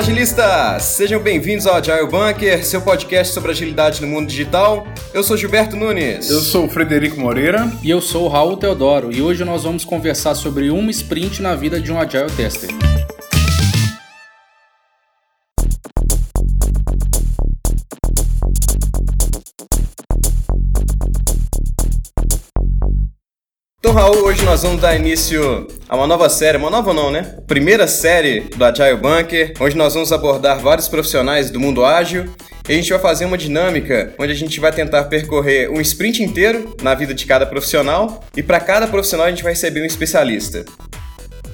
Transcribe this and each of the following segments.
Olá, agilistas! Sejam bem-vindos ao Agile Bunker, seu podcast sobre agilidade no mundo digital. Eu sou Gilberto Nunes. Eu sou o Frederico Moreira. E eu sou o Raul Teodoro. E hoje nós vamos conversar sobre uma sprint na vida de um Agile Tester. Então, Raul, hoje nós vamos dar início a uma nova série, uma nova não, né? Primeira série do Agile Bunker, onde nós vamos abordar vários profissionais do mundo ágil e a gente vai fazer uma dinâmica onde a gente vai tentar percorrer um sprint inteiro na vida de cada profissional e para cada profissional a gente vai receber um especialista.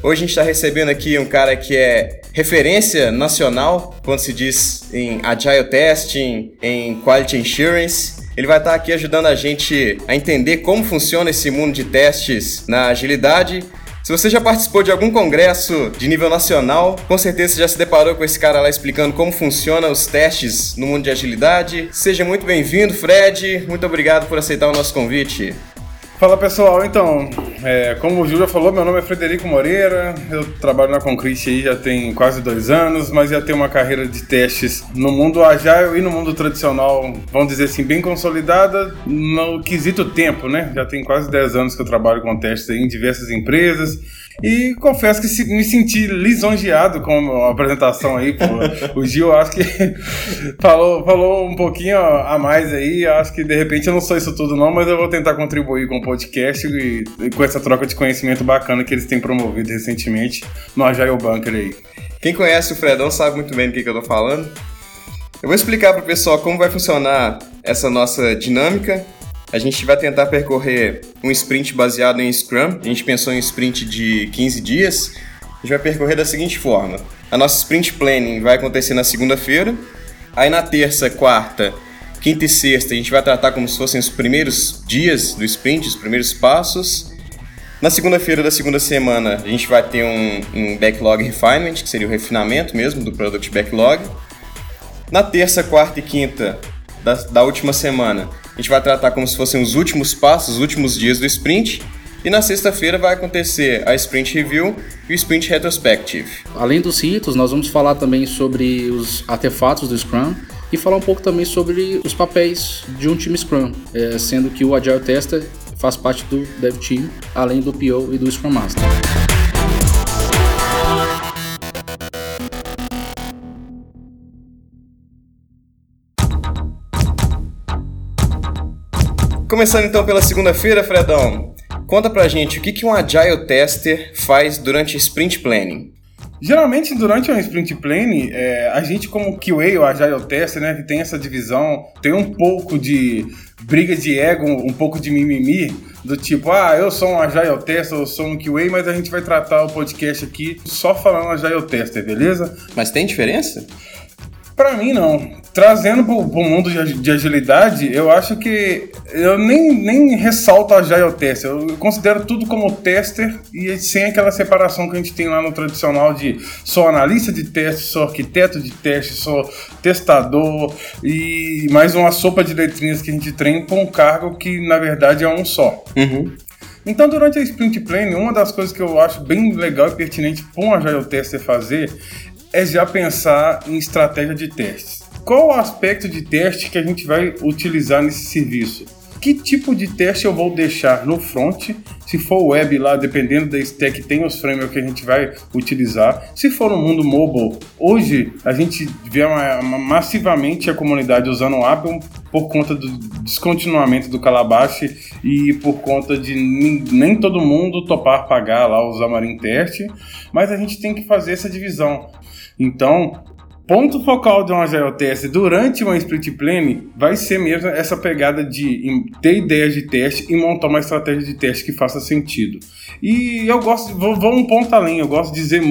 Hoje a gente está recebendo aqui um cara que é referência nacional quando se diz em Agile Testing, em Quality Insurance ele vai estar aqui ajudando a gente a entender como funciona esse mundo de testes na agilidade. Se você já participou de algum congresso de nível nacional, com certeza você já se deparou com esse cara lá explicando como funcionam os testes no mundo de agilidade. Seja muito bem-vindo, Fred. Muito obrigado por aceitar o nosso convite. Fala pessoal, então, é, como o Júlio falou, meu nome é Frederico Moreira, eu trabalho na Concrete aí já tem quase dois anos, mas já tenho uma carreira de testes no mundo agile e no mundo tradicional, vamos dizer assim, bem consolidada no quesito tempo, né? Já tem quase 10 anos que eu trabalho com testes em diversas empresas, e confesso que me senti lisonjeado com a apresentação aí. Pô. O Gil, acho que falou, falou um pouquinho a mais aí. Acho que de repente eu não sou isso tudo, não, mas eu vou tentar contribuir com o podcast e, e com essa troca de conhecimento bacana que eles têm promovido recentemente no Agile Bunker aí. Quem conhece o Fredão sabe muito bem do que, que eu tô falando. Eu vou explicar para o pessoal como vai funcionar essa nossa dinâmica a gente vai tentar percorrer um sprint baseado em Scrum. A gente pensou em um sprint de 15 dias. A gente vai percorrer da seguinte forma: a nossa sprint planning vai acontecer na segunda-feira. Aí na terça, quarta, quinta e sexta a gente vai tratar como se fossem os primeiros dias do sprint, os primeiros passos. Na segunda-feira da segunda semana a gente vai ter um, um backlog refinement, que seria o refinamento mesmo do product backlog. Na terça, quarta e quinta da, da última semana a gente vai tratar como se fossem os últimos passos, os últimos dias do sprint. E na sexta-feira vai acontecer a Sprint Review e o Sprint Retrospective. Além dos ritos, nós vamos falar também sobre os artefatos do Scrum e falar um pouco também sobre os papéis de um time Scrum, é, sendo que o Agile Tester faz parte do Dev Team, além do PO e do Scrum Master. Começando então pela segunda-feira, Fredão, conta pra gente o que, que um Agile Tester faz durante Sprint Planning. Geralmente, durante um sprint planning, é, a gente como QA, ou Agile Tester, né, que tem essa divisão, tem um pouco de briga de ego, um pouco de mimimi, do tipo, ah, eu sou um Agile Tester, eu sou um QA, mas a gente vai tratar o podcast aqui só falando Agile Tester, beleza? Mas tem diferença? Para mim, não. Trazendo para o mundo de agilidade, eu acho que eu nem, nem ressalto a Agile Tester. Eu considero tudo como tester e sem aquela separação que a gente tem lá no tradicional de sou analista de teste, sou arquiteto de teste, sou testador e mais uma sopa de letrinhas que a gente treina com um cargo que na verdade é um só. Uhum. Então, durante a Sprint Planning, uma das coisas que eu acho bem legal e pertinente para um Agile Tester fazer é já pensar em estratégia de testes. Qual o aspecto de teste que a gente vai utilizar nesse serviço? Que tipo de teste eu vou deixar no front? Se for web lá, dependendo da stack, tem os frameworks que a gente vai utilizar. Se for no mundo mobile, hoje a gente vê uma, uma, massivamente a comunidade usando o Apple por conta do descontinuamento do Calabash e por conta de nem todo mundo topar pagar lá o Xamarin Teste, mas a gente tem que fazer essa divisão. Então, ponto focal de um Agile Test durante uma Sprint Planning vai ser mesmo essa pegada de ter ideias de teste e montar uma estratégia de teste que faça sentido. E eu gosto, vou, vou um ponto além, eu gosto de dizer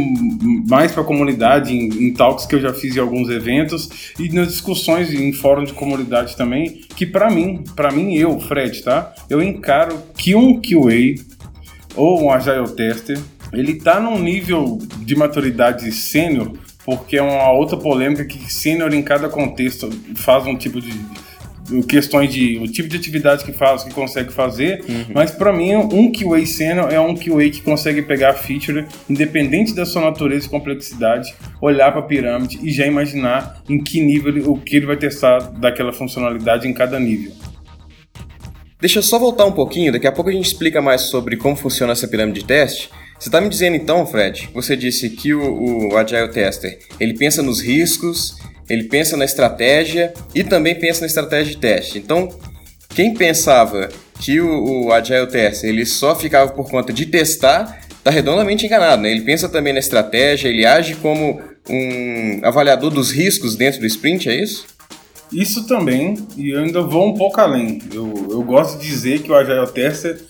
mais para a comunidade, em, em talks que eu já fiz em alguns eventos e nas discussões em fórum de comunidade também, que para mim, para mim eu, Fred, tá? Eu encaro que um QA ou um Agile Tester, ele tá num nível de maturidade sênior porque é uma outra polêmica que sênior em cada contexto faz um tipo de, questões de o tipo de atividade que faz, que consegue fazer, uhum. mas para mim um QA senior é um QA que consegue pegar a feature, independente da sua natureza e complexidade, olhar para a pirâmide e já imaginar em que nível o que ele vai testar daquela funcionalidade em cada nível. Deixa eu só voltar um pouquinho, daqui a pouco a gente explica mais sobre como funciona essa pirâmide de teste. Você está me dizendo então, Fred, você disse que o, o Agile Tester, ele pensa nos riscos, ele pensa na estratégia e também pensa na estratégia de teste. Então, quem pensava que o, o Agile Tester ele só ficava por conta de testar, está redondamente enganado. Né? Ele pensa também na estratégia, ele age como um avaliador dos riscos dentro do sprint, é isso? Isso também, e eu ainda vou um pouco além. Eu, eu gosto de dizer que o Agile Tester,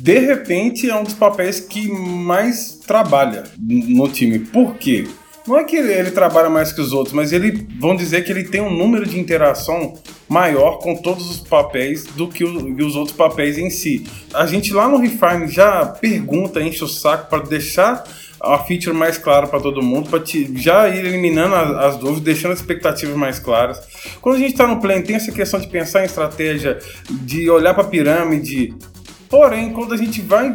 de repente, é um dos papéis que mais trabalha no time. Por quê? Não é que ele, ele, trabalha mais que os outros, mas ele vão dizer que ele tem um número de interação maior com todos os papéis do que, o, os outros papéis em si. A gente lá no Refine já pergunta, enche o saco para deixar a feature mais clara para todo mundo, para já ir eliminando as, as, dúvidas, deixando as expectativas mais claras. Quando a gente está no plano, tem essa questão de pensar em estratégia, de olhar para a pirâmide. Porém, quando a gente vai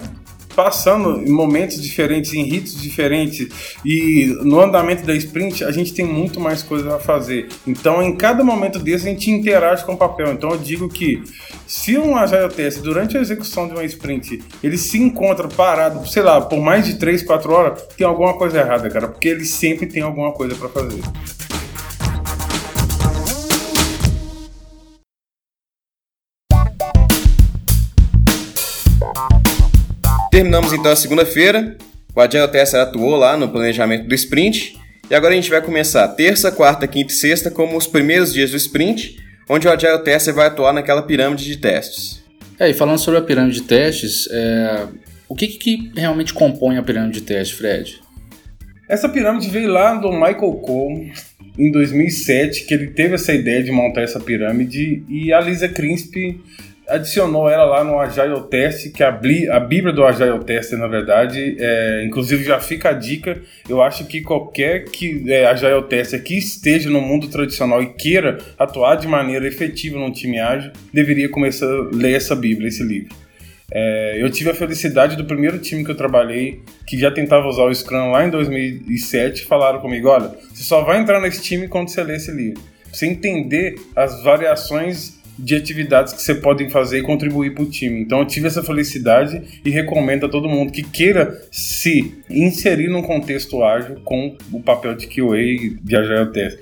passando em momentos diferentes, em ritos diferentes e no andamento da sprint, a gente tem muito mais coisas a fazer. Então, em cada momento desse, a gente interage com o papel. Então, eu digo que se um Agile Test, durante a execução de uma sprint, ele se encontra parado, sei lá, por mais de 3, 4 horas, tem alguma coisa errada, cara, porque ele sempre tem alguma coisa para fazer. Terminamos então a segunda-feira. O Agile Tester atuou lá no planejamento do sprint. E agora a gente vai começar terça, quarta, quinta e sexta como os primeiros dias do sprint, onde o Agile Tester vai atuar naquela pirâmide de testes. É, e falando sobre a pirâmide de testes, é... o que, que realmente compõe a pirâmide de testes, Fred? Essa pirâmide veio lá do Michael Cole em 2007, que ele teve essa ideia de montar essa pirâmide, e a Lisa Crisp adicionou ela lá no Agile Test, que a, a Bíblia do Agile Test, na verdade, é, inclusive já fica a dica, eu acho que qualquer que é, Agile que esteja no mundo tradicional e queira atuar de maneira efetiva num time ágil, deveria começar a ler essa Bíblia, esse livro. É, eu tive a felicidade do primeiro time que eu trabalhei, que já tentava usar o Scrum lá em 2007, falaram comigo, olha, você só vai entrar nesse time quando você ler esse livro. Você entender as variações de atividades que você pode fazer e contribuir para o time. Então eu tive essa felicidade e recomendo a todo mundo que queira se inserir num contexto ágil com o papel de QA de Agile Test.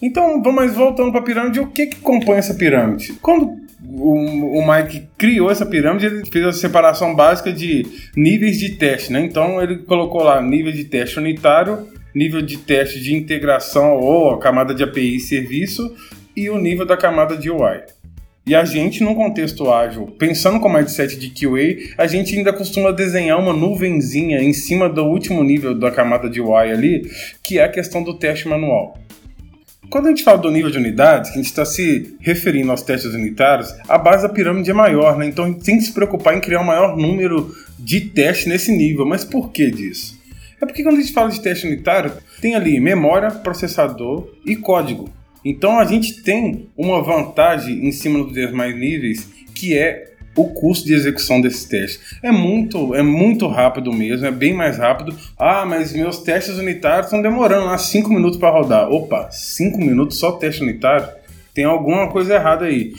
Então, vamos voltando para a pirâmide, o que, que compõe essa pirâmide? Quando o Mike criou essa pirâmide, ele fez a separação básica de níveis de teste, né? Então ele colocou lá nível de teste unitário, nível de teste de integração ou a camada de API e serviço e o nível da camada de UI. E a gente, num contexto ágil, pensando com mindset de QA, a gente ainda costuma desenhar uma nuvenzinha em cima do último nível da camada de UI ali, que é a questão do teste manual. Quando a gente fala do nível de unidades, que a gente está se referindo aos testes unitários, a base da pirâmide é maior, né? Então a gente tem que se preocupar em criar um maior número de testes nesse nível. Mas por que disso? É porque quando a gente fala de teste unitário, tem ali memória, processador e código. Então a gente tem uma vantagem em cima dos demais níveis que é o custo de execução desses testes. É muito, é muito rápido mesmo, é bem mais rápido. Ah, mas meus testes unitários estão demorando lá 5 minutos para rodar. Opa, 5 minutos só teste unitário? Tem alguma coisa errada aí.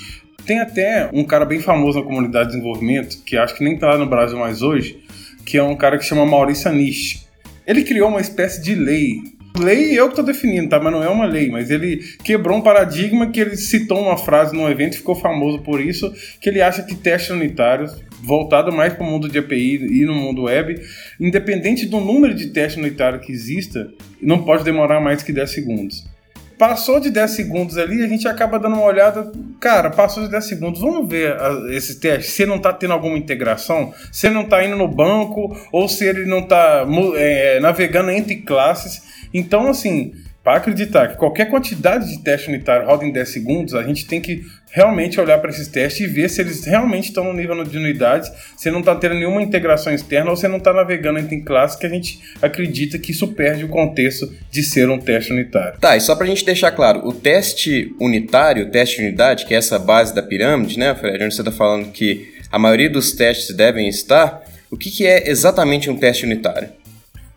Tem até um cara bem famoso na comunidade de desenvolvimento, que acho que nem tá lá no Brasil mais hoje, que é um cara que chama Maurício Anish. Ele criou uma espécie de lei Lei eu que estou definindo, tá? Mas não é uma lei. Mas ele quebrou um paradigma que ele citou uma frase num evento e ficou famoso por isso, que ele acha que testes unitários, voltado mais para o mundo de API e no mundo web, independente do número de testes unitários que exista, não pode demorar mais que 10 segundos. Passou de 10 segundos ali, a gente acaba dando uma olhada. Cara, passou de 10 segundos, vamos ver esse teste. Se não está tendo alguma integração, se não está indo no banco, ou se ele não está é, navegando entre classes. Então, assim, para acreditar que qualquer quantidade de teste unitário roda em 10 segundos, a gente tem que realmente olhar para esses testes e ver se eles realmente estão no nível de unidades, se não está tendo nenhuma integração externa ou se não está navegando entre classes que a gente acredita que isso perde o contexto de ser um teste unitário. Tá, e só para a gente deixar claro, o teste unitário, o teste de unidade, que é essa base da pirâmide, né, Fred, onde você está falando que a maioria dos testes devem estar, o que, que é exatamente um teste unitário?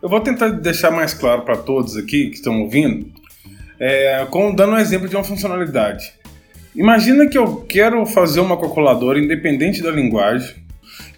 Eu vou tentar deixar mais claro para todos aqui que estão ouvindo, é, com, dando um exemplo de uma funcionalidade. Imagina que eu quero fazer uma calculadora independente da linguagem.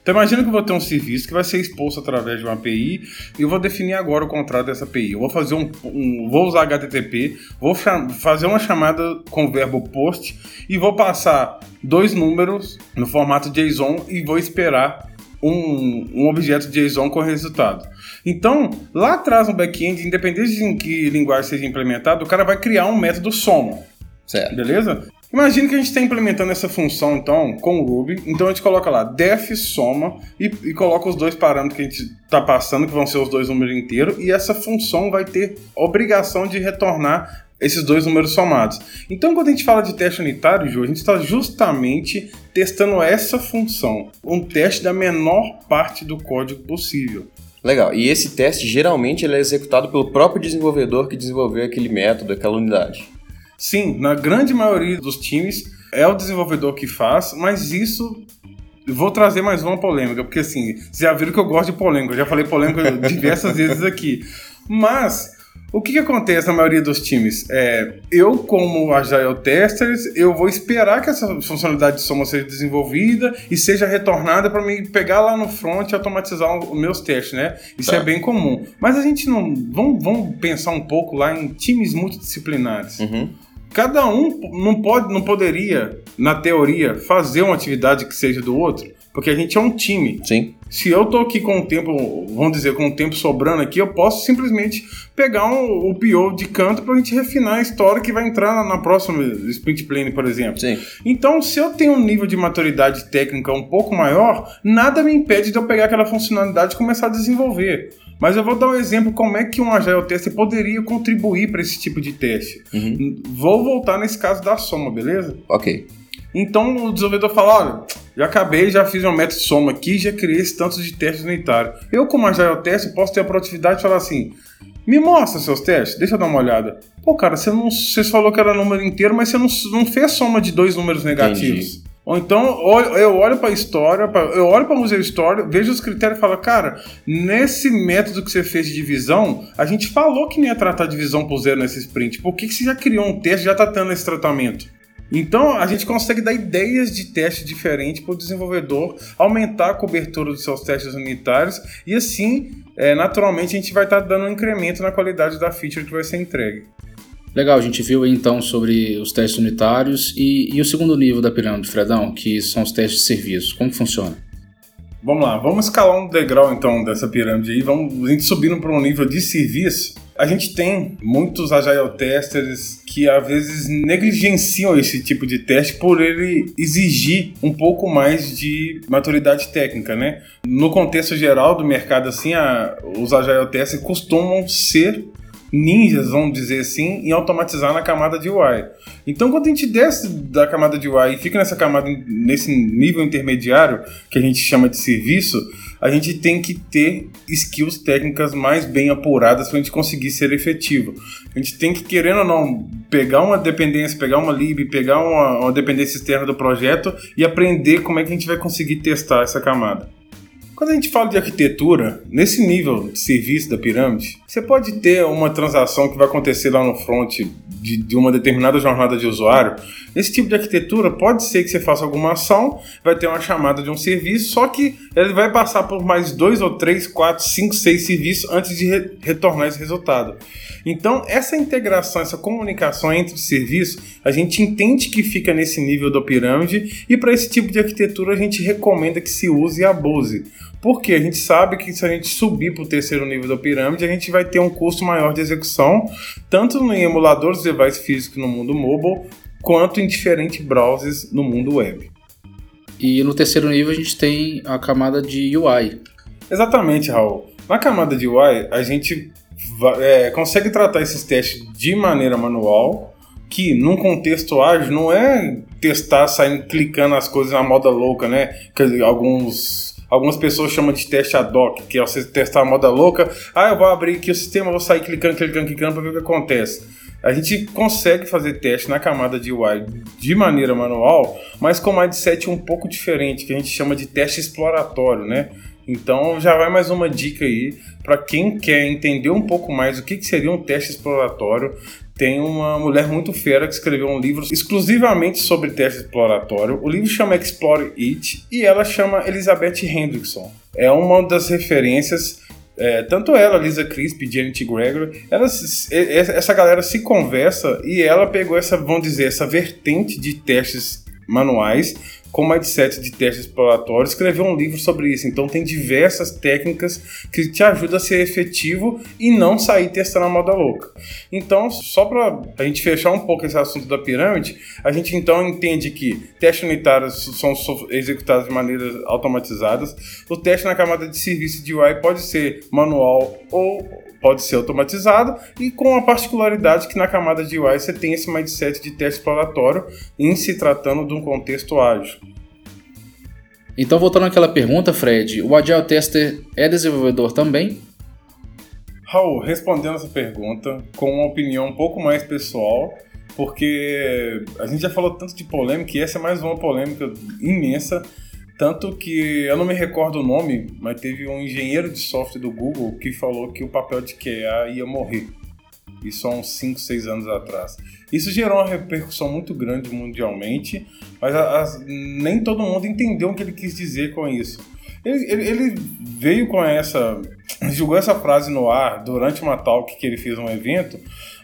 Então imagina que eu vou ter um serviço que vai ser exposto através de uma API e eu vou definir agora o contrato dessa API. Eu vou fazer um, um vou usar HTTP, vou fazer uma chamada com o verbo post e vou passar dois números no formato JSON e vou esperar um, um objeto JSON com resultado. Então, lá atrás no back-end, independente de em que linguagem seja implementado, o cara vai criar um método soma. Certo. Beleza? Imagina que a gente está implementando essa função, então, com o Ruby. Então a gente coloca lá def soma e, e coloca os dois parâmetros que a gente está passando, que vão ser os dois números inteiros, e essa função vai ter obrigação de retornar esses dois números somados. Então, quando a gente fala de teste unitário, Ju, a gente está justamente testando essa função, um teste da menor parte do código possível. Legal. E esse teste geralmente ele é executado pelo próprio desenvolvedor que desenvolveu aquele método, aquela unidade. Sim, na grande maioria dos times é o desenvolvedor que faz, mas isso vou trazer mais uma polêmica, porque assim, vocês já viram que eu gosto de polêmica, eu já falei polêmica diversas vezes aqui. Mas o que, que, acontece na maioria dos times? É, eu, como Agile Testers, eu vou esperar que essa funcionalidade de soma seja desenvolvida e seja retornada para me pegar lá no front e automatizar os meus testes, né? Isso tá. é bem comum. Mas a gente não. Vamos, vamos pensar um pouco lá em times multidisciplinares. Uhum. Cada um não, pode, não poderia, na teoria, fazer uma atividade que seja do outro. Porque a gente é um time. Sim. Se eu tô aqui com o tempo, vamos dizer, com o tempo sobrando aqui, eu posso simplesmente pegar um, o PO de canto pra gente refinar a história que vai entrar na, na próxima sprint plane, por exemplo. Sim. Então, se eu tenho um nível de maturidade técnica um pouco maior, nada me impede de eu pegar aquela funcionalidade e começar a desenvolver. Mas eu vou dar um exemplo como é que um Agile Test poderia contribuir para esse tipo de teste. Uhum. Vou voltar nesse caso da soma, beleza? Ok. Então o desenvolvedor fala: olha, já acabei, já fiz um método soma aqui, já criei esse tanto de testes unitários. Eu, como Agile Test, posso ter a produtividade de falar assim: me mostra seus testes, deixa eu dar uma olhada. Pô, cara, você, não, você falou que era número inteiro, mas você não, não fez soma de dois números negativos. Entendi. Ou então eu olho para a história, eu olho para o Museu História, vejo os critérios e falo, cara, nesse método que você fez de divisão, a gente falou que não ia tratar divisão por zero nesse sprint. Por que, que você já criou um teste já está tendo esse tratamento? Então a gente consegue dar ideias de teste diferentes para o desenvolvedor, aumentar a cobertura dos seus testes unitários e assim, é, naturalmente, a gente vai estar tá dando um incremento na qualidade da feature que vai ser entregue. Legal, a gente viu então sobre os testes unitários e, e o segundo nível da pirâmide, Fredão, que são os testes de serviço. Como funciona? Vamos lá, vamos escalar um degrau então dessa pirâmide aí, vamos a gente subindo para um nível de serviço. A gente tem muitos agile testers que às vezes negligenciam esse tipo de teste por ele exigir um pouco mais de maturidade técnica, né? No contexto geral do mercado assim, a, os agile testers costumam ser ninjas, vamos dizer assim, em automatizar na camada de UI. Então, quando a gente desce da camada de UI e fica nessa camada, nesse nível intermediário, que a gente chama de serviço, a gente tem que ter skills técnicas mais bem apuradas para a gente conseguir ser efetivo. A gente tem que, querendo ou não, pegar uma dependência, pegar uma lib, pegar uma, uma dependência externa do projeto e aprender como é que a gente vai conseguir testar essa camada. Quando a gente fala de arquitetura, nesse nível de serviço da pirâmide, você pode ter uma transação que vai acontecer lá no front de, de, uma determinada jornada de usuário. Nesse tipo de arquitetura, pode ser que você faça alguma ação, vai ter uma chamada de um serviço, só que ele vai passar por mais dois ou três, quatro, cinco, seis serviços antes de re retornar esse resultado. Então, essa integração, essa comunicação entre serviços, a gente entende que fica nesse nível da pirâmide e para esse tipo de arquitetura a gente recomenda que se use e abuse. Porque a gente sabe que se a gente subir para o terceiro nível da pirâmide, a gente vai ter um custo maior de execução, tanto em emuladores de device físico no mundo mobile, quanto em diferentes browsers no mundo web. E no terceiro nível a gente tem a camada de UI. Exatamente, Raul. Na camada de UI, a gente é, consegue tratar esses testes de maneira manual, que num contexto ágil não é testar saindo clicando as coisas na moda louca, né? Que alguns algumas pessoas chamam de teste ad hoc, que é você testar a moda louca. Ah, eu vou abrir aqui o sistema, vou sair clicando, clicando, clicando para ver o que acontece. A gente consegue fazer teste na camada de UI de maneira manual, mas com mindset um pouco diferente, que a gente chama de teste exploratório, né? Então já vai mais uma dica aí para quem quer entender um pouco mais o que, que seria um teste exploratório. Tem uma mulher muito fera que escreveu um livro exclusivamente sobre teste exploratório. O livro chama Explore It e ela chama Elizabeth Hendrickson. É uma das referências é, tanto ela, Lisa Crisp, Janet Gregor, essa galera se conversa e ela pegou essa, vamos dizer, essa vertente de testes manuais com mindset de teste exploratório, escreveu um livro sobre isso. Então tem diversas técnicas que te ajudam a ser efetivo e não sair testando a moda louca. Então, só para a gente fechar um pouco esse assunto da pirâmide, a gente então entende que testes unitários são executados de maneiras automatizadas. O teste na camada de serviço de UI pode ser manual ou pode ser automatizado e com a particularidade que na camada de UI você tem esse mindset de teste exploratório em se tratando de um contexto ágil. Então, voltando àquela pergunta, Fred, o Agile Tester é desenvolvedor também? Raul, respondendo essa pergunta com uma opinião um pouco mais pessoal, porque a gente já falou tanto de polêmica e essa é mais uma polêmica imensa tanto que eu não me recordo o nome, mas teve um engenheiro de software do Google que falou que o papel de QA ia morrer. Isso há uns 5, 6 anos atrás. Isso gerou uma repercussão muito grande mundialmente, mas nem todo mundo entendeu o que ele quis dizer com isso. Ele, ele, ele veio com essa. jogou essa frase no ar durante uma talk que ele fez um evento,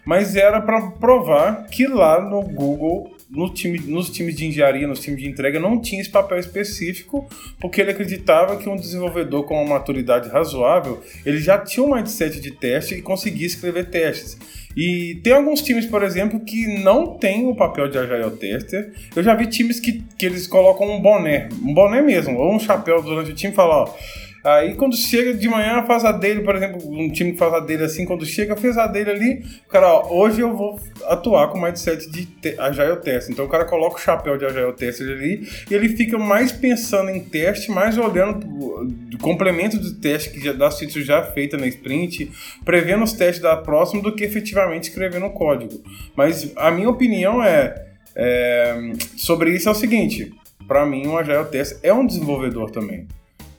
mas era para provar que lá no Google no time, nos times de engenharia, nos times de entrega, não tinha esse papel específico, porque ele acreditava que um desenvolvedor com uma maturidade razoável, ele já tinha um mindset de teste e conseguia escrever testes. E tem alguns times, por exemplo, que não tem o papel de Agile Tester. Eu já vi times que, que eles colocam um boné, um boné mesmo, ou um chapéu durante o time e falam, ó Aí quando chega de manhã, faz a dele, por exemplo, um time que faz a dele assim, quando chega, fez a dele ali, o cara, ó, hoje eu vou atuar com mindset de Agile Test. Então o cara coloca o chapéu de Agile Test ali e ele fica mais pensando em teste, mais olhando o complemento do teste que já dá features já feita na sprint, prevendo os testes da próxima do que efetivamente escrevendo o código. Mas a minha opinião é, é sobre isso é o seguinte, para mim um Agile Test é um desenvolvedor também.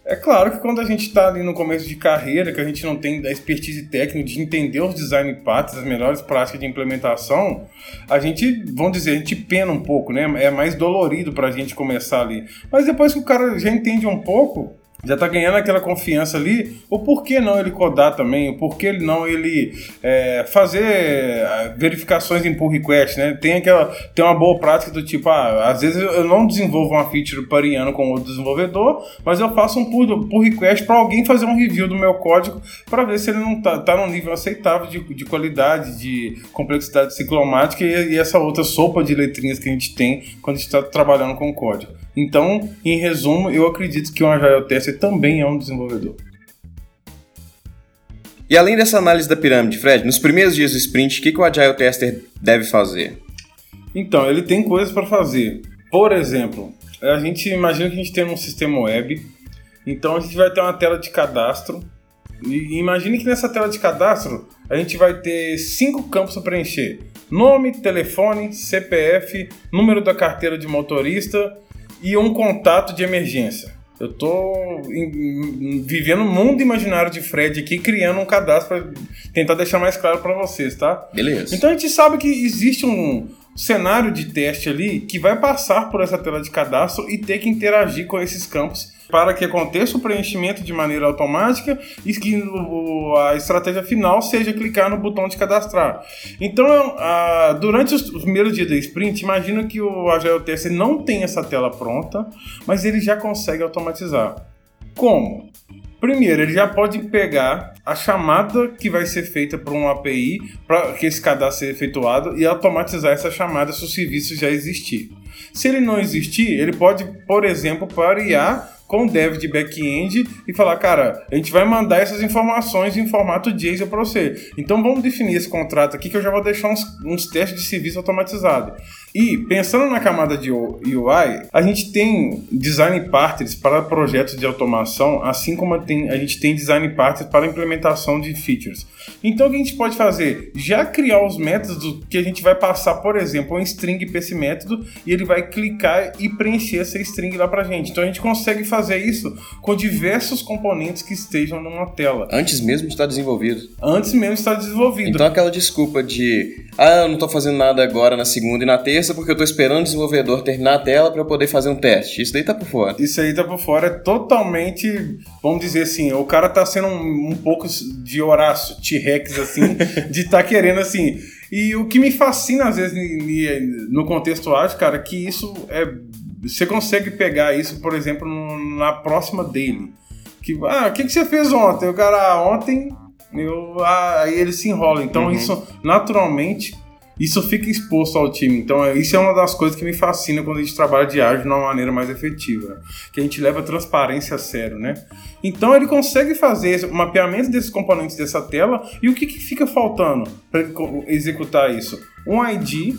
É claro que quando a gente está ali no começo de carreira, que a gente não tem a expertise técnica de entender os design paths, as melhores práticas de implementação, a gente, vamos dizer, a gente pena um pouco, né? É mais dolorido para a gente começar ali. Mas depois que o cara já entende um pouco, já está ganhando aquela confiança ali, o porquê não ele codar também, o porquê não ele é, fazer é, verificações em pull request, né? Tem aquela, tem uma boa prática do tipo, ah, às vezes eu não desenvolvo uma feature pariano com outro desenvolvedor, mas eu faço um pull, pull request para alguém fazer um review do meu código para ver se ele não está tá num nível aceitável de, de qualidade, de complexidade ciclomática e, e essa outra sopa de letrinhas que a gente tem quando a gente está trabalhando com código. Então, em resumo, eu acredito que um Agile Tester também é um desenvolvedor. E além dessa análise da pirâmide, Fred, nos primeiros dias do sprint, o que, que o Agile Tester deve fazer? Então, ele tem coisas para fazer. Por exemplo, a gente imagina que a gente tem um sistema web, então a gente vai ter uma tela de cadastro. E imagine que nessa tela de cadastro a gente vai ter cinco campos para preencher: nome, telefone, CPF, número da carteira de motorista e um contato de emergência. Eu tô vivendo um mundo imaginário de Fred aqui, criando um cadastro para tentar deixar mais claro para vocês, tá? Beleza. Então a gente sabe que existe um cenário de teste ali que vai passar por essa tela de cadastro e ter que interagir com esses campos para que aconteça o preenchimento de maneira automática e que a estratégia final seja clicar no botão de cadastrar. Então, durante os primeiros dias da sprint, imagina que o Agile Test não tem essa tela pronta, mas ele já consegue automatizar. Como? Primeiro, ele já pode pegar a chamada que vai ser feita por uma API para que esse cadastro seja efetuado e automatizar essa chamada se o serviço já existir. Se ele não existir, ele pode, por exemplo, parear com o dev de back-end e falar, cara, a gente vai mandar essas informações em formato JSON para você. Então vamos definir esse contrato aqui que eu já vou deixar uns, uns testes de serviço automatizado. E pensando na camada de UI, a gente tem design partners para projetos de automação, assim como tem, a gente tem design partners para implementação de features. Então o que a gente pode fazer? Já criar os métodos que a gente vai passar, por exemplo, um string para esse método e ele vai clicar e preencher essa string lá para a gente. Então a gente consegue fazer isso com diversos componentes que estejam numa tela. Antes mesmo de estar desenvolvido. Antes mesmo de estar desenvolvido. Então aquela desculpa de ah, eu não estou fazendo nada agora na segunda e na terça porque eu estou esperando o desenvolvedor terminar a tela para eu poder fazer um teste. Isso daí tá por fora. Isso aí tá por fora. É totalmente, vamos dizer assim, o cara tá sendo um, um pouco de Horácio, T-Rex, assim, de estar tá querendo assim. E o que me fascina, às vezes, no contexto ágil, cara, é que isso é. Você consegue pegar isso, por exemplo, na próxima dele. Que, ah, o que, que você fez ontem? O cara, ah, ontem eu, ah, aí ele se enrola. Então uhum. isso naturalmente isso fica exposto ao time. Então, é, isso é uma das coisas que me fascina quando a gente trabalha de ágil de uma maneira mais efetiva, que a gente leva a transparência a sério, né? Então, ele consegue fazer o mapeamento desses componentes dessa tela e o que, que fica faltando para executar isso? Um ID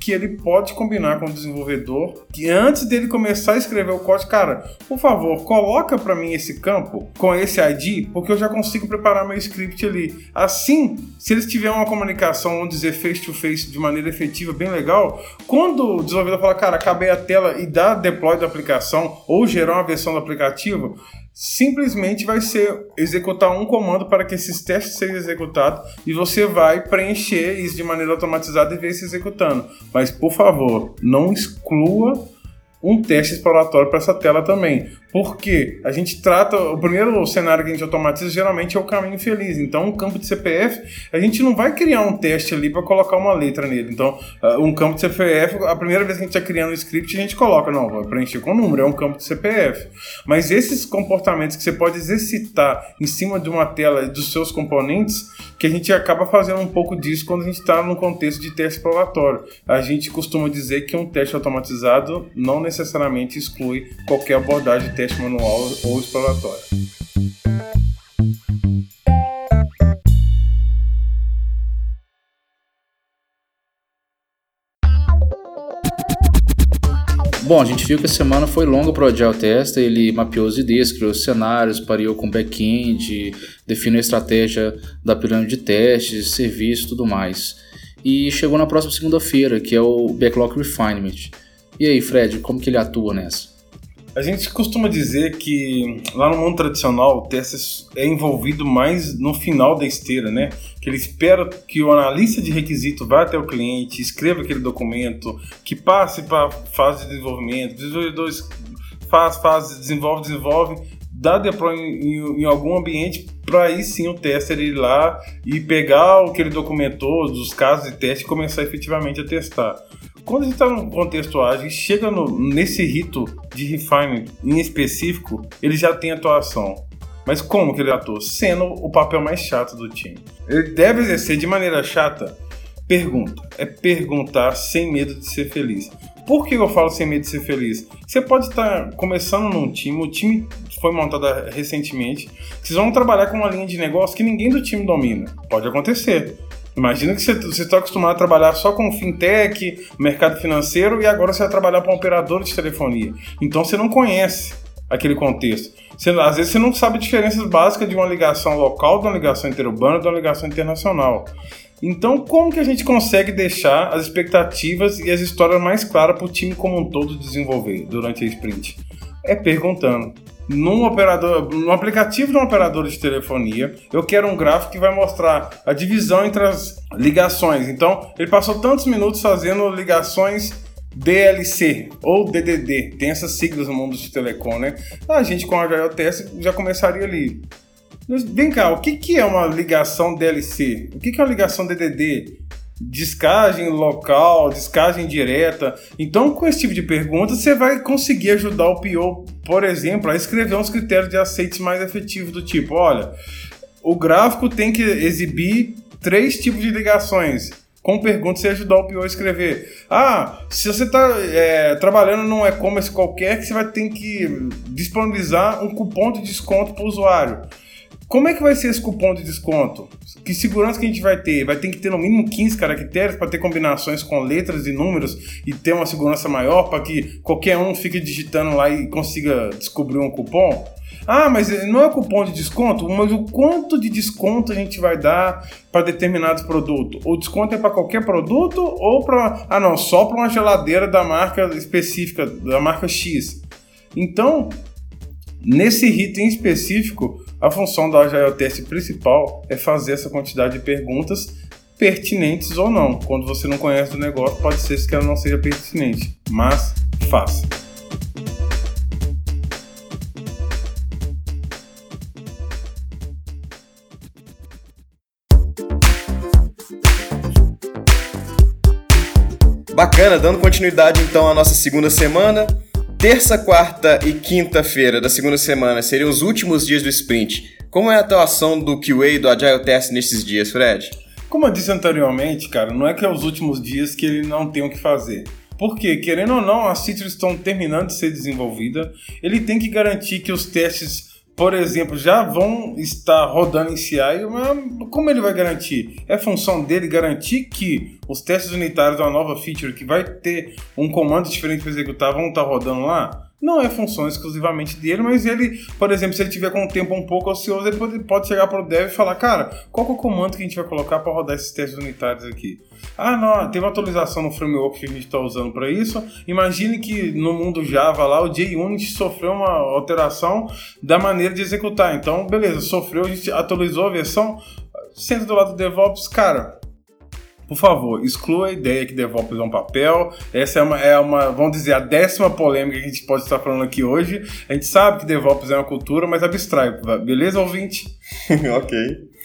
que ele pode combinar com o desenvolvedor, que antes dele começar a escrever o código, cara, por favor, coloca para mim esse campo com esse ID, porque eu já consigo preparar meu script ali. Assim, se eles tiverem uma comunicação, vamos dizer, face to face de maneira efetiva, bem legal, quando o desenvolvedor fala, cara, acabei a tela e dá deploy da aplicação ou gerar uma versão do aplicativo, simplesmente vai ser executar um comando para que esses testes sejam executados e você vai preencher isso de maneira automatizada e ver se executando. Mas por favor, não exclua um teste exploratório para essa tela também. Porque a gente trata. O primeiro cenário que a gente automatiza geralmente é o caminho feliz. Então, um campo de CPF, a gente não vai criar um teste ali para colocar uma letra nele. Então, ah, um campo de CPF, a primeira vez que a gente está criando um script, a gente coloca, não, vai preencher com número, é um campo de CPF. Mas esses comportamentos que você pode exercitar em cima de uma tela dos seus componentes, que a gente acaba fazendo um pouco disso quando a gente está no contexto de teste exploratório. A gente costuma dizer que um teste automatizado não necessariamente exclui qualquer abordagem teste manual ou exploratório. Bom, a gente viu que a semana foi longa para o Agile Tester, ele mapeou as ideias, criou cenários, pareou com back-end, definiu a estratégia da pirâmide de testes, serviço e tudo mais. E chegou na próxima segunda-feira, que é o Backlog Refinement. E aí, Fred, como que ele atua nessa? A gente costuma dizer que lá no mundo tradicional o teste é envolvido mais no final da esteira, né? Que ele espera que o analista de requisito vá até o cliente, escreva aquele documento, que passe para a fase de desenvolvimento, desenvolvedores faz, faz, desenvolve, desenvolve, dá deploy em, em algum ambiente para aí sim o tester ir lá e pegar o que ele documentou dos casos de teste e começar efetivamente a testar. Quando a gente está no contexto ágil e chega no, nesse rito de refinement em específico, ele já tem atuação. Mas como que ele atua? Sendo o papel mais chato do time. Ele deve exercer de maneira chata? Pergunta. É perguntar sem medo de ser feliz. Por que eu falo sem medo de ser feliz? Você pode estar começando num time, o time foi montado recentemente, vocês vão trabalhar com uma linha de negócio que ninguém do time domina. Pode acontecer. Imagina que você está acostumado a trabalhar só com fintech, mercado financeiro e agora você vai trabalhar para um operador de telefonia. Então você não conhece aquele contexto. Às vezes você não sabe diferenças básicas de uma ligação local, de uma ligação interurbana, de uma ligação internacional. Então, como que a gente consegue deixar as expectativas e as histórias mais claras para o time como um todo desenvolver durante a sprint? É perguntando num operador, no aplicativo de um operador de telefonia, eu quero um gráfico que vai mostrar a divisão entre as ligações. Então, ele passou tantos minutos fazendo ligações DLC ou DDD, tem essas siglas no mundo de telecom, né? A gente com a JLTS já começaria ali. Vem cá, o que, que é uma ligação DLC? O que, que é uma ligação DDD? Descagem local, descagem direta. Então, com esse tipo de pergunta, você vai conseguir ajudar o PO por exemplo, a escrever uns critérios de aceites mais efetivos do tipo, olha, o gráfico tem que exibir três tipos de ligações. com perguntas e ajudar o PO a escrever. Ah, se você está é, trabalhando num e-commerce qualquer, que você vai ter que disponibilizar um cupom de desconto para o usuário. Como é que vai ser esse cupom de desconto? Que segurança que a gente vai ter? Vai ter que ter no mínimo 15 caracteres para ter combinações com letras e números e ter uma segurança maior para que qualquer um fique digitando lá e consiga descobrir um cupom? Ah, mas não é cupom de desconto? Mas o quanto de desconto a gente vai dar para determinados produtos? O desconto é para qualquer produto ou para. Ah, não, só para uma geladeira da marca específica, da marca X. Então, nesse item específico, a função da Agile Test principal é fazer essa quantidade de perguntas pertinentes ou não. Quando você não conhece o negócio, pode ser que ela não seja pertinente, mas faça. Bacana, dando continuidade então à nossa segunda semana. Terça, quarta e quinta-feira da segunda semana seriam os últimos dias do sprint. Como é a atuação do QA e do Agile Test nesses dias, Fred? Como eu disse anteriormente, cara, não é que é os últimos dias que ele não tem o que fazer. Porque, querendo ou não, as features estão terminando de ser desenvolvida. Ele tem que garantir que os testes por exemplo, já vão estar rodando em CI, mas como ele vai garantir? É função dele garantir que os testes unitários da nova feature que vai ter um comando diferente para executar vão estar rodando lá? Não é função exclusivamente dele, mas ele, por exemplo, se ele tiver com o tempo um pouco ocioso, ele pode, pode chegar para o dev e falar, cara, qual é o comando que a gente vai colocar para rodar esses testes unitários aqui? Ah, não, teve uma atualização no framework que a gente está usando para isso. Imagine que no mundo Java lá, o JUnit sofreu uma alteração da maneira de executar. Então, beleza, sofreu, a gente atualizou a versão, senta do lado do DevOps, cara, por favor, exclua a ideia que DevOps é um papel. Essa é uma, é uma, vamos dizer, a décima polêmica que a gente pode estar falando aqui hoje. A gente sabe que DevOps é uma cultura, mas abstrai, beleza, ouvinte? ok.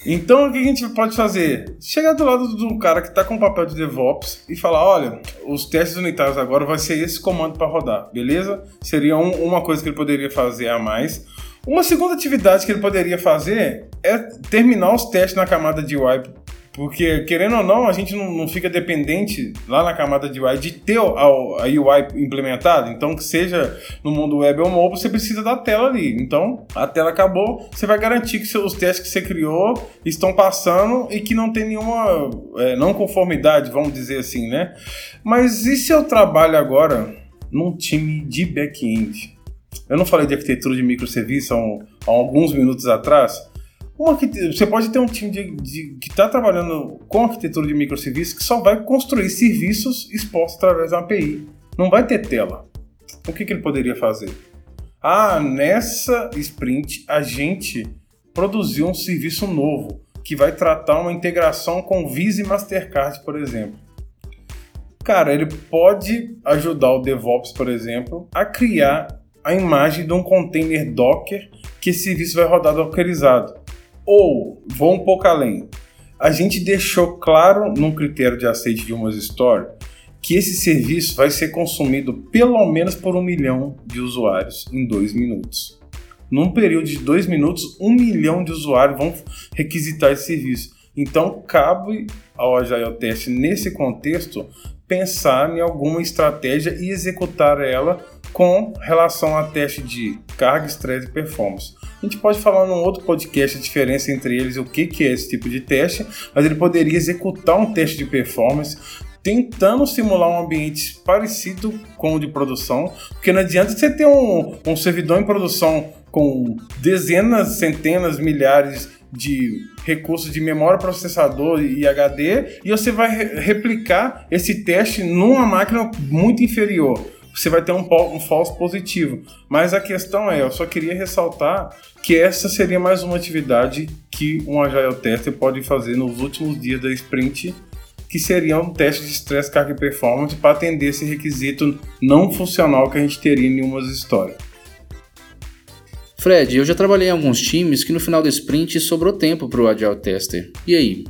Então, o que a gente pode fazer? Chegar do lado do cara que está com o papel de DevOps e falar: olha, os testes unitários agora vai ser esse comando para rodar, beleza? Seria um, uma coisa que ele poderia fazer a mais. Uma segunda atividade que ele poderia fazer é terminar os testes na camada de UI porque, querendo ou não, a gente não, não, fica dependente lá na camada de UI de ter a, a UI implementada. Então, que seja no mundo web ou mobile, você precisa da tela ali. Então, a tela acabou, você vai garantir que os testes que você criou estão passando e que não tem nenhuma é, não conformidade, vamos dizer assim, né? Mas e se eu trabalho agora num time de back-end? Eu não falei de arquitetura de microserviço há, um, há alguns minutos atrás. Você pode ter um time de, de que está trabalhando com arquitetura de microserviços que só vai construir serviços expostos através da API. Não vai ter tela. O que, que ele poderia fazer? Ah, nessa sprint a gente produziu um serviço novo que vai tratar uma integração com Visa e Mastercard, por exemplo. Cara, ele pode ajudar o DevOps, por exemplo, a criar a imagem de um container Docker que esse serviço vai rodar dockerizado. Ou, vou um pouco além, a gente deixou claro num critério de aceite de umas Store que esse serviço vai ser consumido pelo menos por um milhão de usuários em dois minutos. Num período de dois minutos, um milhão de usuários vão requisitar esse serviço. Então, cabe ao Agile Test, nesse contexto, pensar em alguma estratégia e executar ela com relação a teste de carga, estresse e performance. A gente pode falar num outro podcast a diferença entre eles, o que, que é esse tipo de teste, mas ele poderia executar um teste de performance tentando simular um ambiente parecido com o de produção, porque não adianta você ter um, um servidor em produção com dezenas, centenas, milhares de recursos de memória, processador e HD, e você vai replicar esse teste numa máquina muito inferior você vai ter um, um falso positivo. Mas a questão é, eu só queria ressaltar que essa seria mais uma atividade que um Agile Tester pode fazer nos últimos dias da sprint, que seria um teste de stress, carga e performance para atender esse requisito não funcional que a gente teria em umas histórias. Fred, eu já trabalhei em alguns times que no final da sprint sobrou tempo para o Agile Tester. E aí?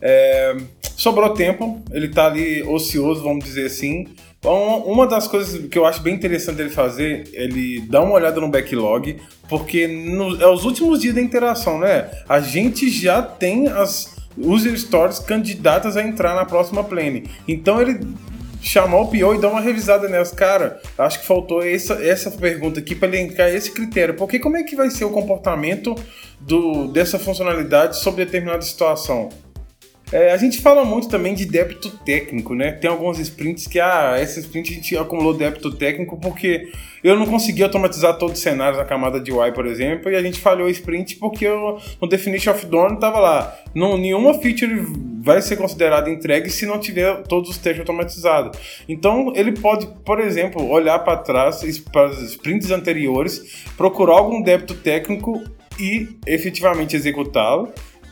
É, sobrou tempo, ele está ali ocioso, vamos dizer assim. Então, uma das coisas que eu acho bem interessante dele fazer, ele dá uma olhada no backlog, porque no, é os últimos dias da interação, né? A gente já tem as, user stories candidatas a entrar na próxima plane. Então ele chamar o PO e dar uma revisada nelas. Cara, acho que faltou essa, essa pergunta aqui para elencar esse critério. Porque como é que vai ser o comportamento do, dessa funcionalidade sobre determinada situação? É, a gente fala muito também de débito técnico, né? Tem alguns sprints que, ah, essa sprint a gente acumulou débito técnico porque eu não consegui automatizar todos os cenários na camada de UI, por exemplo, e a gente falhou o sprint porque eu, no Definition of Dawn estava lá. Não, nenhuma feature vai ser considerada entregue se não tiver todos os testes automatizados. Então, ele pode, por exemplo, olhar para trás, para os sprints anteriores, procurar algum débito técnico e efetivamente executá-lo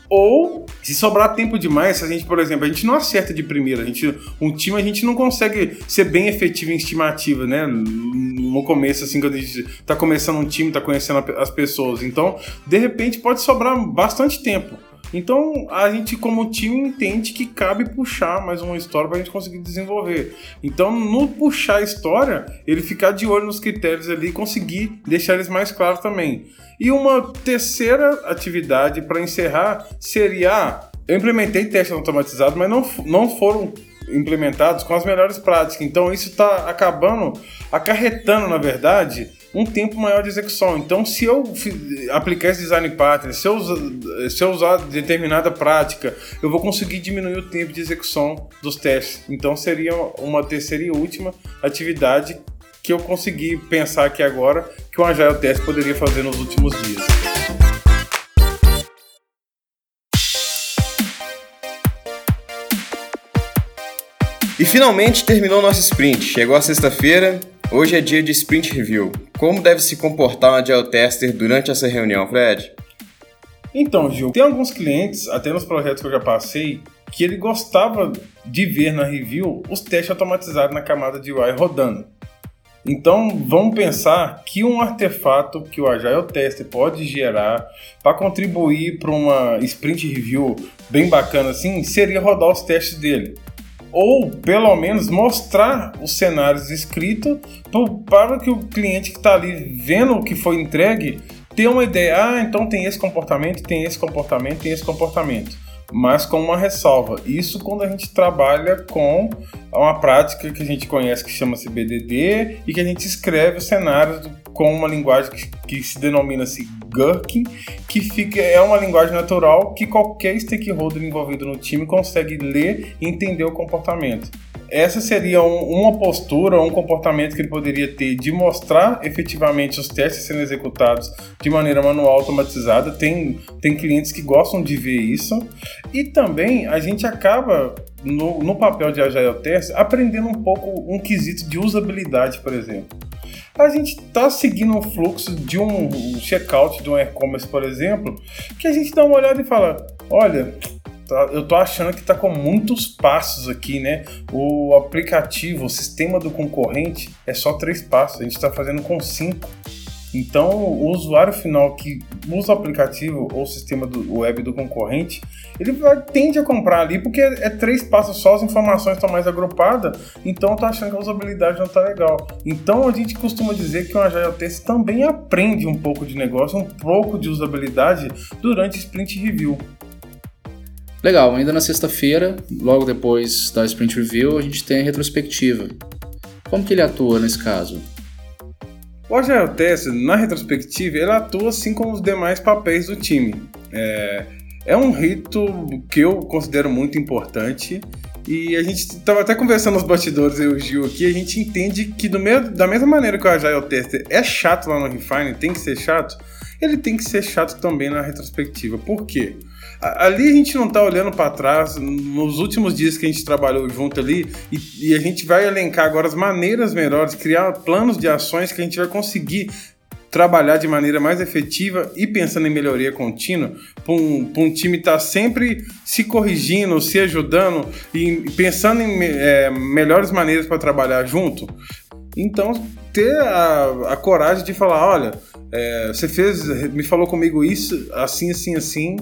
ou, se sobrar tempo demais, se a gente, por exemplo, a gente não acerta de primeira, a gente, um time a gente não consegue ser bem efetivo em estimativa, né? No começo, assim, quando a gente tá começando um time, tá conhecendo as pessoas. Então, de repente, pode sobrar bastante tempo. Então a gente, como time, entende que cabe puxar mais uma história para a gente conseguir desenvolver. Então, no puxar a história, ele ficar de olho nos critérios ali e conseguir deixar eles mais claros também. E uma terceira atividade para encerrar seria: eu implementei testes automatizados, mas não, não foram implementados com as melhores práticas. Então, isso está acabando, acarretando, na verdade, um tempo maior de execução. Então, se eu aplicar esse design pattern, se eu, se eu usar determinada prática, eu vou conseguir diminuir o tempo de execução dos testes. Então, seria uma terceira e última atividade que eu consegui pensar aqui agora que o Agile Test poderia fazer nos últimos dias. E finalmente terminou nosso sprint. Chegou a sexta-feira, hoje é dia de sprint review. Como deve se comportar um Agile Tester durante essa reunião, Fred? Então, Gil, tem alguns clientes, até nos projetos que eu já passei, que ele gostava de ver na review os testes automatizados na camada de UI rodando. Então, vamos pensar que um artefato que o Agile Tester pode gerar para contribuir para uma sprint review bem bacana assim, seria rodar os testes dele. Ou, pelo menos, mostrar os cenários escritos para que o cliente que está ali vendo o que foi entregue ter uma ideia. Ah, então tem esse comportamento, tem esse comportamento, tem esse comportamento mas com uma ressalva. Isso quando a gente trabalha com uma prática que a gente conhece que chama-se BDD e que a gente escreve os cenários com uma linguagem que, que se denomina-se Gherkin, que fica, é uma linguagem natural que qualquer stakeholder envolvido no time consegue ler e entender o comportamento essa seria um, uma postura, um comportamento que ele poderia ter de mostrar efetivamente os testes sendo executados de maneira manual automatizada. Tem, tem clientes que gostam de ver isso. E também a gente acaba, no, no papel de Agile Test, aprendendo um pouco um quesito de usabilidade, por exemplo. A gente está seguindo o fluxo de um checkout de um e-commerce, por exemplo, que a gente dá uma olhada e fala: olha, Tá, eu tô achando que tá com muitos passos aqui, né? O aplicativo, o sistema do concorrente é só três passos, a gente está fazendo com cinco. Então, o usuário final que usa o aplicativo ou o sistema do web do concorrente, ele vai, tende a comprar ali porque é, é três passos só, as informações estão mais agrupadas, então tá achando que a usabilidade não tá legal. Então, a gente costuma dizer que o Agile Test também aprende um pouco de negócio, um pouco de usabilidade durante sprint review. Legal, ainda na sexta-feira, logo depois da Sprint Review, a gente tem a retrospectiva. Como que ele atua nesse caso? O Agile Test, na retrospectiva, ele atua assim como os demais papéis do time. É, é um rito que eu considero muito importante e a gente estava até conversando nos bastidores, eu e o Gil aqui, a gente entende que do meio, da mesma maneira que o Agile Tester é chato lá no Refine, tem que ser chato, ele tem que ser chato também na retrospectiva. Por quê? Ali a gente não está olhando para trás, nos últimos dias que a gente trabalhou junto ali, e, e, a gente vai elencar agora as maneiras melhores, criar planos de ações que a gente vai conseguir trabalhar de maneira mais efetiva e pensando em melhoria contínua, para um, um, time estar tá sempre se corrigindo, se ajudando e pensando em é, melhores maneiras para trabalhar junto. Então, ter a, a coragem de falar: olha, é, você fez, me falou comigo isso, assim, assim, assim,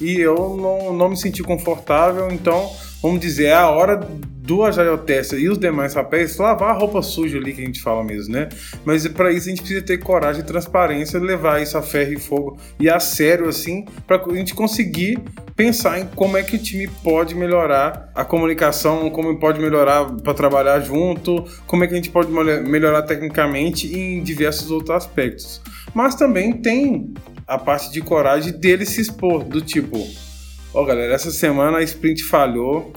e eu não, não me senti confortável, então vamos dizer, é a hora do Tester e os demais papéis, lavar a roupa suja ali que a gente fala mesmo, né? Mas para isso a gente precisa ter coragem e transparência, levar isso a ferro e fogo e a sério assim, para a gente conseguir pensar em como é que o time pode melhorar a comunicação, como pode melhorar para trabalhar junto, como é que a gente pode melhorar tecnicamente e em diversos outros aspectos. Mas também tem a parte de coragem dele se expor, do tipo, Ó, oh, galera, essa semana a sprint falhou.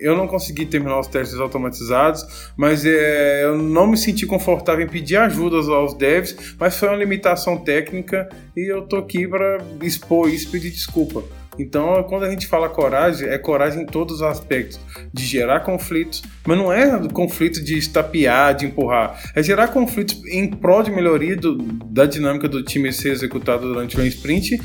Eu não consegui terminar os testes automatizados, mas é, eu não me senti confortável em pedir ajuda aos devs, mas foi uma limitação técnica e eu tô aqui para expor isso e pedir desculpa. Então, quando a gente fala coragem, é coragem em todos os aspectos, de gerar conflitos, mas não é conflito de estapear, de empurrar, é gerar conflitos em prol de melhoria do, da dinâmica do time ser executado durante o sprint,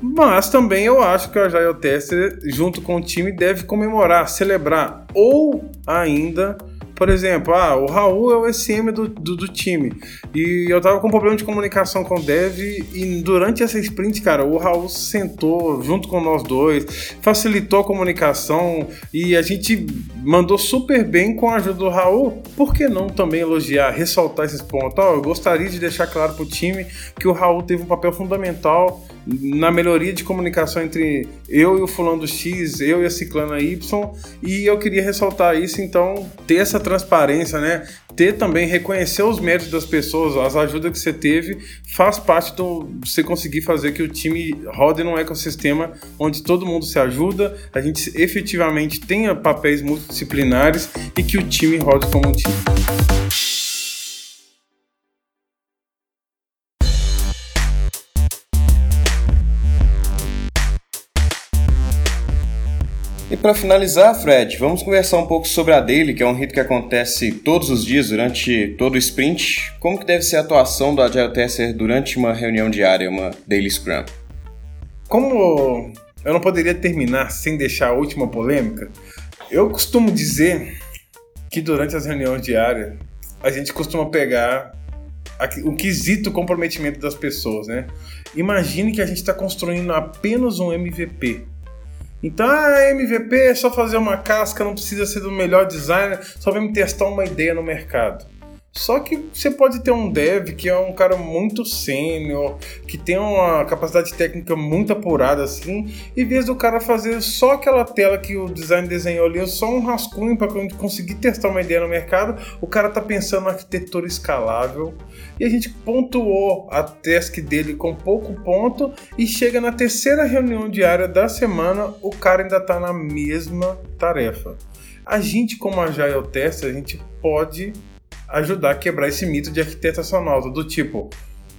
mas também eu acho que o Agile Tester, junto com o time, deve comemorar, celebrar ou ainda por exemplo, ah, o Raul é o SM do, do, do, time. E eu tava com problema de comunicação com o Dev. E durante essa sprint, cara, o Raul sentou junto com nós dois, facilitou a comunicação. E a gente mandou super bem com a ajuda do Raul. Por que não também elogiar, ressaltar esses pontos? Oh, eu gostaria de deixar claro pro time que o Raul teve um papel fundamental na melhoria de comunicação entre eu e o fulano do X, eu e a ciclana Y, e eu queria ressaltar isso, então ter essa transparência, né? Ter também reconhecer os méritos das pessoas, as ajudas que você teve, faz parte do você conseguir fazer que o time rode num ecossistema onde todo mundo se ajuda, a gente efetivamente tenha papéis multidisciplinares e que o time rode como um time. E para finalizar, Fred, vamos conversar um pouco sobre a Daily, que é um rito que acontece todos os dias durante todo o sprint. Como que deve ser a atuação do Agile Tester durante uma reunião diária, uma Daily Scrum? Como eu não poderia terminar sem deixar a última polêmica, eu costumo dizer que durante as reuniões diárias a gente costuma pegar o quesito comprometimento das pessoas, né? Imagine que a gente está construindo apenas um MVP então, a MVP é só fazer uma casca, não precisa ser do melhor designer, só vem testar uma ideia no mercado. Só que você pode ter um dev que é um cara muito sênior, que tem uma capacidade técnica muito apurada assim, e vez do cara fazer só aquela tela que o design desenhou ali, só um rascunho para conseguir testar uma ideia no mercado, o cara tá pensando na arquitetura escalável, e a gente pontuou a task dele com pouco ponto e chega na terceira reunião diária da semana, o cara ainda tá na mesma tarefa. A gente como Agile Tester, a gente pode ajudar a quebrar esse mito de arquiteto astronauta, do tipo,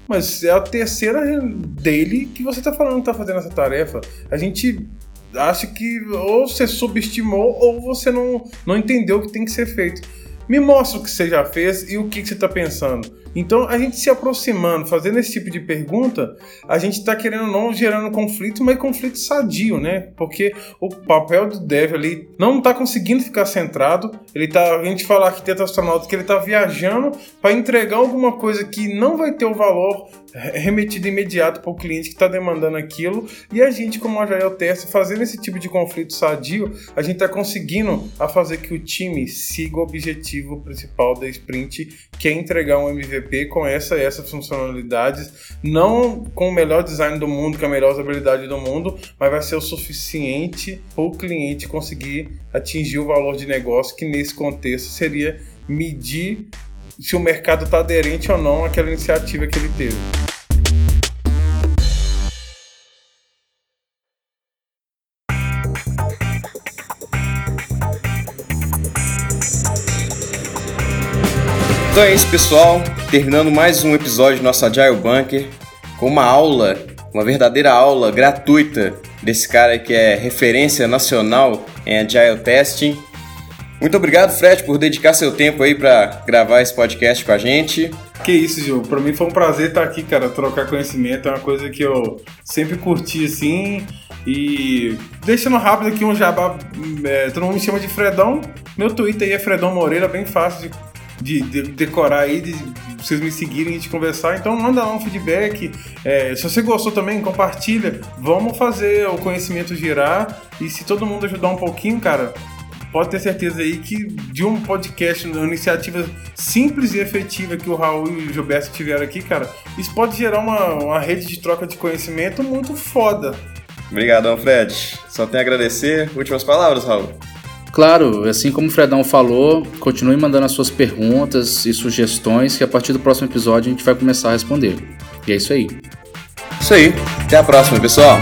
mas é a terceira dele que você está falando que está fazendo essa tarefa. A gente acha que ou você subestimou ou você não, não entendeu o que tem que ser feito. Me mostra o que você já fez e o que, que você está pensando. Então, a gente se aproximando, fazendo esse tipo de pergunta, a gente está querendo não gerando conflito, mas conflito sadio, né? Porque o papel do dev ali não está conseguindo ficar centrado. Ele tá, a gente fala arquiteto astronauta que ele está viajando para entregar alguma coisa que não vai ter o valor remetido imediato para o cliente que está demandando aquilo. E a gente, como Agile Test, fazendo esse tipo de conflito sadio, a gente está conseguindo a fazer que o time siga o objetivo principal da sprint, que é entregar um MVP com essa essas funcionalidades, não com o melhor design do mundo, com a melhor usabilidade do mundo, mas vai ser o suficiente para o cliente conseguir atingir o valor de negócio, que nesse contexto seria medir se o mercado está aderente ou não àquela iniciativa que ele teve. Então é isso, pessoal. Terminando mais um episódio do nosso Agile Bunker com uma aula, uma verdadeira aula gratuita desse cara que é referência nacional em Agile Testing. Muito obrigado, Fred, por dedicar seu tempo aí para gravar esse podcast com a gente. Que isso, Gil. Para mim foi um prazer estar aqui, cara. Trocar conhecimento é uma coisa que eu sempre curti, assim. E deixando rápido aqui um jabá, é, todo mundo me chama de Fredão. Meu Twitter aí é Fredão Moreira, bem fácil de de, de decorar aí, de vocês me seguirem e gente conversar. Então manda lá um feedback. É, se você gostou também, compartilha. Vamos fazer o conhecimento girar. E se todo mundo ajudar um pouquinho, cara, pode ter certeza aí que de um podcast, uma iniciativa simples e efetiva que o Raul e o Gilberto tiveram aqui, cara, isso pode gerar uma, uma rede de troca de conhecimento muito foda. Obrigadão, Fred. Só tenho a agradecer. Últimas palavras, Raul. Claro, assim como o Fredão falou, continue mandando as suas perguntas e sugestões que a partir do próximo episódio a gente vai começar a responder. E é isso aí. Isso aí. Até a próxima, pessoal.